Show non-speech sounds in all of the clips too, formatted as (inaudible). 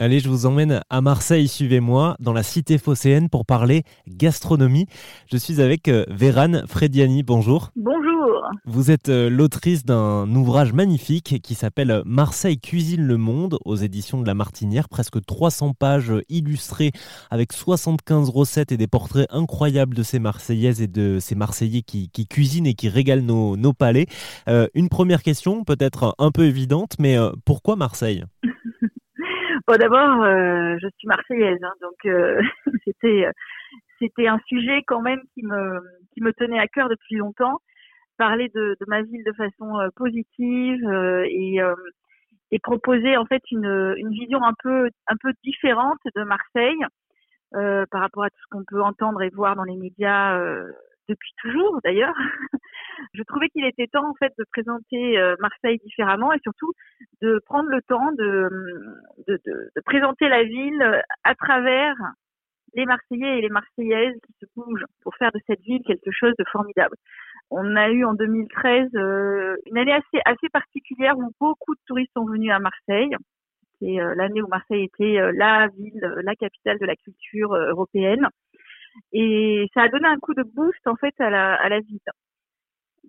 Allez, je vous emmène à Marseille, suivez-moi, dans la cité phocéenne pour parler gastronomie. Je suis avec euh, Vérane Frediani, bonjour. Bonjour. Vous êtes euh, l'autrice d'un ouvrage magnifique qui s'appelle Marseille cuisine le monde aux éditions de La Martinière, presque 300 pages illustrées avec 75 recettes et des portraits incroyables de ces Marseillaises et de ces Marseillais qui, cuisinent et qui régalent nos, palais. Euh, une première question, peut-être un peu évidente, mais pourquoi Marseille? Bon, d'abord, euh, je suis marseillaise, hein, donc euh, (laughs) c'était c'était un sujet quand même qui me qui me tenait à cœur depuis longtemps. Parler de, de ma ville de façon euh, positive et et proposer en fait une une vision un peu un peu différente de Marseille par rapport à tout ce qu'on peut entendre et voir dans les médias depuis toujours d'ailleurs. (laughs) je trouvais qu'il était temps en fait de présenter euh, Marseille différemment et surtout de prendre le temps de, présenter la ville à travers les Marseillais et les Marseillaises qui se bougent pour faire de cette ville quelque chose de formidable. On a eu en 2013 euh, une année assez particulière où beaucoup de touristes sont venus à Marseille. C'est euh, l'année où Marseille était la ville, la capitale de la culture européenne. Et ça a donné un coup de boost en fait à la ville.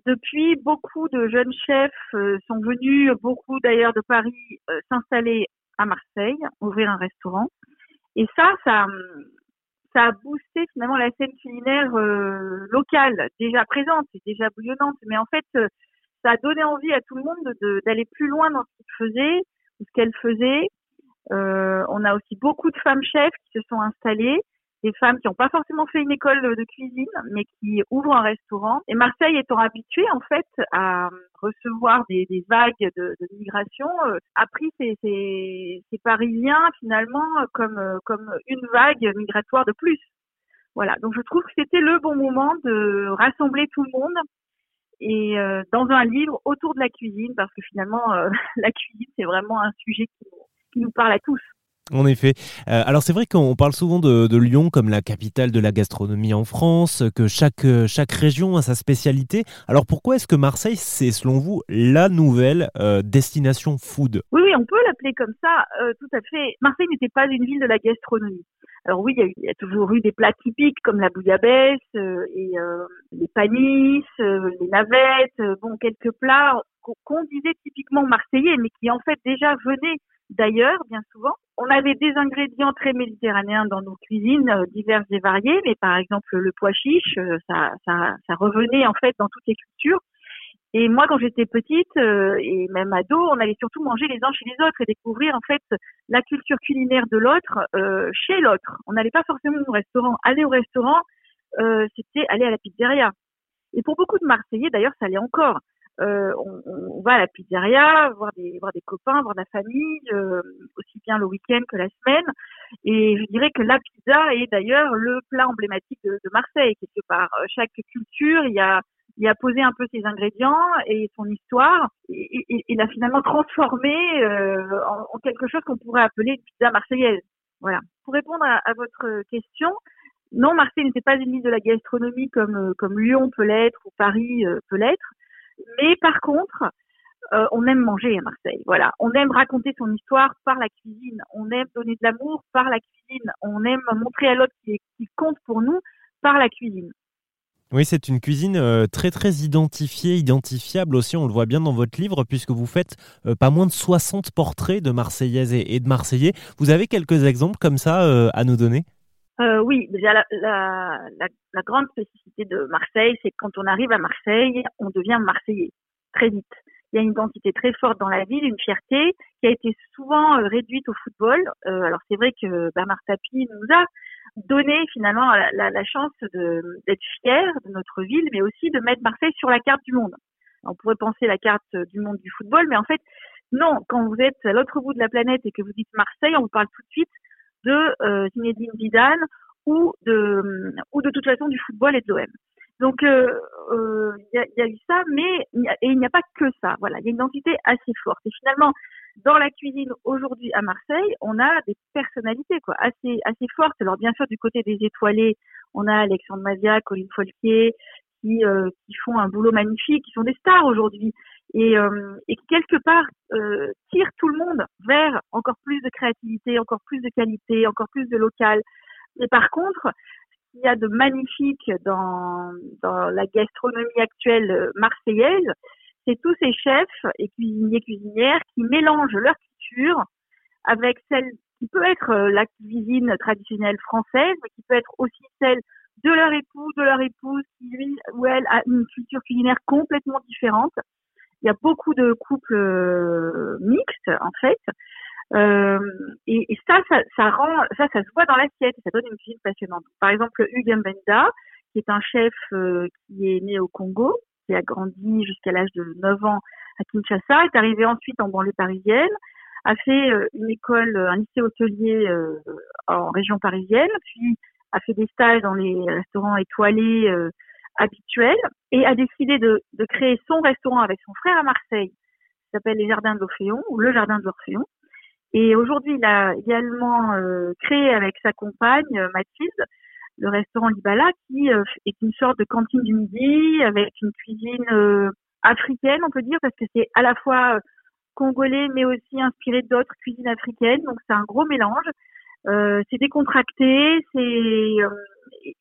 Depuis, beaucoup de jeunes chefs euh, sont venus, beaucoup d'ailleurs de Paris, euh, s'installer à Marseille, ouvrir un restaurant. Et ça, ça, a boosté finalement la scène culinaire euh, locale, déjà présente et déjà bouillonnante. Mais en fait, ça a donné envie à tout le monde d'aller plus loin dans ce qu'il faisait ou ce qu'elle faisait. on a aussi beaucoup de femmes chefs qui se sont installées des femmes qui n'ont pas forcément fait une école de cuisine, mais qui ouvrent un restaurant. Et Marseille étant habituée en fait à recevoir des, vagues de, migration, euh, a pris ces, Parisiens finalement comme comme une vague migratoire de plus. Voilà. Donc je trouve que c'était le bon moment de rassembler tout le monde et euh, dans un livre autour de la cuisine, parce que finalement euh, (laughs) la cuisine c'est vraiment un sujet qui nous parle à tous. En effet. Euh, alors c'est vrai qu'on parle souvent de, Lyon comme la capitale de la gastronomie en France, que chaque, euh, chaque région a sa spécialité. Alors pourquoi est-ce que Marseille, c'est selon vous la nouvelle euh, destination food? Oui, oui, on peut l'appeler comme ça, tout à fait. Marseille n'était pas une ville de la gastronomie. Alors oui, il y, a, toujours eu des plats typiques comme la bouillabaisse et les panisses, les navettes, bon quelques plats qu'on disait typiquement marseillais, mais qui en fait déjà venaient d'ailleurs, bien souvent. On avait des ingrédients très méditerranéens dans nos cuisines, euh, diverses et variées, mais par exemple le pois chiche, euh, ça, ça, ça revenait en fait dans toutes les cultures. Et moi, quand j'étais petite euh, et même ado, on allait surtout manger les uns chez les autres et découvrir en fait la culture culinaire de l'autre chez l'autre. On n'allait pas forcément au restaurant. Aller au restaurant, c'était aller à la pizzeria. Et pour beaucoup de Marseillais, d'ailleurs, ça allait encore. Euh, on, on, va à la pizzeria, voir des, voir des copains, voir la famille, euh, aussi bien le week-end que la semaine. Et je dirais que la pizza est d'ailleurs le plat emblématique de, de, Marseille, quelque part. Euh, chaque culture, il y a, il a posé un peu ses ingrédients et son histoire, et, il a finalement transformé euh, en, en, quelque chose qu'on pourrait appeler une pizza marseillaise. Voilà. Pour répondre à, à votre question, non, Marseille n'était pas une ville de la gastronomie comme, comme Lyon peut l'être ou Paris peut l'être. Mais par contre, euh, on aime manger à Marseille. Voilà, on aime raconter son histoire par la cuisine. On aime donner de l'amour par la cuisine. On aime montrer à l'autre qui, qui compte pour nous par la cuisine. Oui, c'est une cuisine euh, très très identifiée, identifiable aussi, on le voit bien dans votre livre, puisque vous faites euh, pas moins de 60 portraits de Marseillaises et, de Marseillais. Vous avez quelques exemples comme ça à nous donner? Euh, oui, déjà la, la, la, grande spécificité de Marseille, c'est que quand on arrive à Marseille, on devient marseillais très vite. Il y a une identité très forte dans la ville, une fierté qui a été souvent euh, réduite au football. Euh, alors c'est vrai que Bernard Tapie nous a donné finalement la, chance d'être fier de notre ville, mais aussi de mettre Marseille sur la carte du monde. On pourrait penser la carte du monde du football, mais en fait, non. Quand vous êtes à l'autre bout de la planète et que vous dites Marseille, on vous parle tout de suite de euh, Zinedine Zidane ou de ou de toute façon du football et de l'OM. Donc il euh, euh, y, a, eu ça, mais et il n'y a pas que ça. Voilà, il y a une identité assez forte. Et finalement, dans la cuisine aujourd'hui à Marseille, on a des personnalités quoi, assez assez fortes. Alors bien sûr du côté des étoilés, on a Alexandre Mazia, Colline Folquier, qui, qui font un boulot magnifique, qui sont des stars aujourd'hui et, et qui quelque part tirent tout le monde vers encore plus de créativité, encore plus de qualité, encore plus de local. Et par contre, ce qu'il y a de magnifique dans, dans la gastronomie actuelle marseillaise, c'est tous ces chefs et cuisiniers cuisinières qui mélangent leur culture avec celle qui peut être euh, la cuisine traditionnelle française, mais qui peut être aussi celle de leur époux, de leur épouse, qui lui ou elle a une culture culinaire complètement différente. Il y a beaucoup de couples euh, mixtes en fait, euh, et, ça, ça, se voit dans l'assiette, ça donne une cuisine passionnante. Par exemple, Hugues Mbenda, qui est un chef euh, qui est né au Congo, qui a grandi jusqu'à l'âge de 9 ans à Kinshasa, est arrivé ensuite en banlieue parisienne, a fait une école, un lycée hôtelier en région parisienne, puis a fait des stages dans les restaurants étoilés euh, habituels et a décidé de, créer son restaurant avec son frère à Marseille, qui s'appelle les Jardins de l'Orphéon ou le Jardin de l'Orphéon. Et aujourd'hui, il a également créé avec sa compagne Mathilde le restaurant Libala, qui est une sorte de cantine du midi avec une cuisine africaine, on peut dire, parce que c'est à la fois congolais, mais aussi inspiré d'autres cuisines africaines. Donc c'est un gros mélange. Euh, c'est décontracté, c'est euh,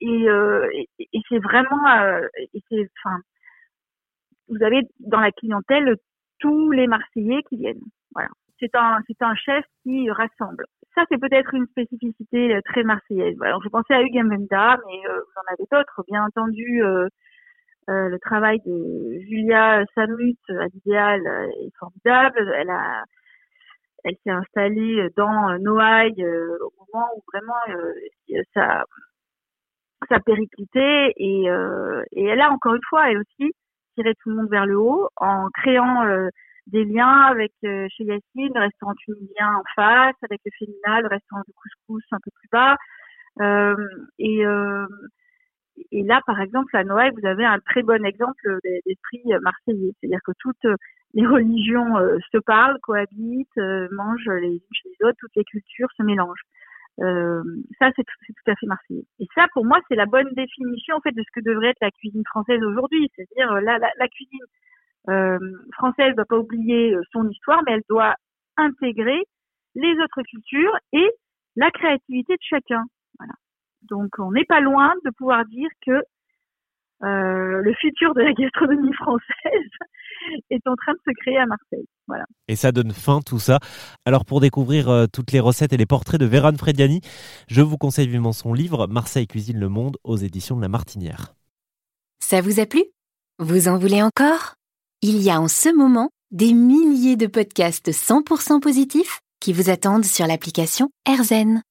et, euh, et, c'est vraiment, euh, et enfin, vous avez dans la clientèle tous les Marseillais qui viennent. Voilà. C'est un, c'est un chef qui rassemble. Ça, c'est peut-être une spécificité très marseillaise. Alors, je pensais à Hugues Mbenda, mais vous en avez d'autres, bien entendu. Euh, le travail de Julia Samut à l'idéal est formidable. Elle a, elle s'est installée dans Noailles euh, au moment où vraiment euh, ça, ça périclité et, euh, et elle a encore une fois elle aussi tiré tout le monde vers le haut en créant des liens avec chez Yacine, le restaurant tunisien en face, avec le féminin, le restaurant de couscous un peu plus bas. et et là, par exemple, à Noël, vous avez un très bon exemple d'esprit marseillais. C'est-à-dire que toutes les religions euh, se parlent, cohabitent, euh, mangent les unes chez les autres, toutes les cultures se mélangent. Euh, ça, c'est tout, à fait marseillais. Et ça, pour moi, c'est la bonne définition en fait de ce que devrait être la cuisine française aujourd'hui. C'est-à-dire la, la, la, cuisine euh, française ne doit pas oublier son histoire, mais elle doit intégrer les autres cultures et la créativité de chacun. Donc on n'est pas loin de pouvoir dire que euh, le futur de la gastronomie française (laughs) est en train de se créer à Marseille. Voilà. Et ça donne fin tout ça. Alors pour découvrir euh, toutes les recettes et les portraits de Véran Frediani, je vous conseille vivement son livre Marseille cuisine le monde aux éditions de La Martinière. Ça vous a plu? Vous en voulez encore? Il y a en ce moment des milliers de podcasts 100% positifs qui vous attendent sur l'application AirZen.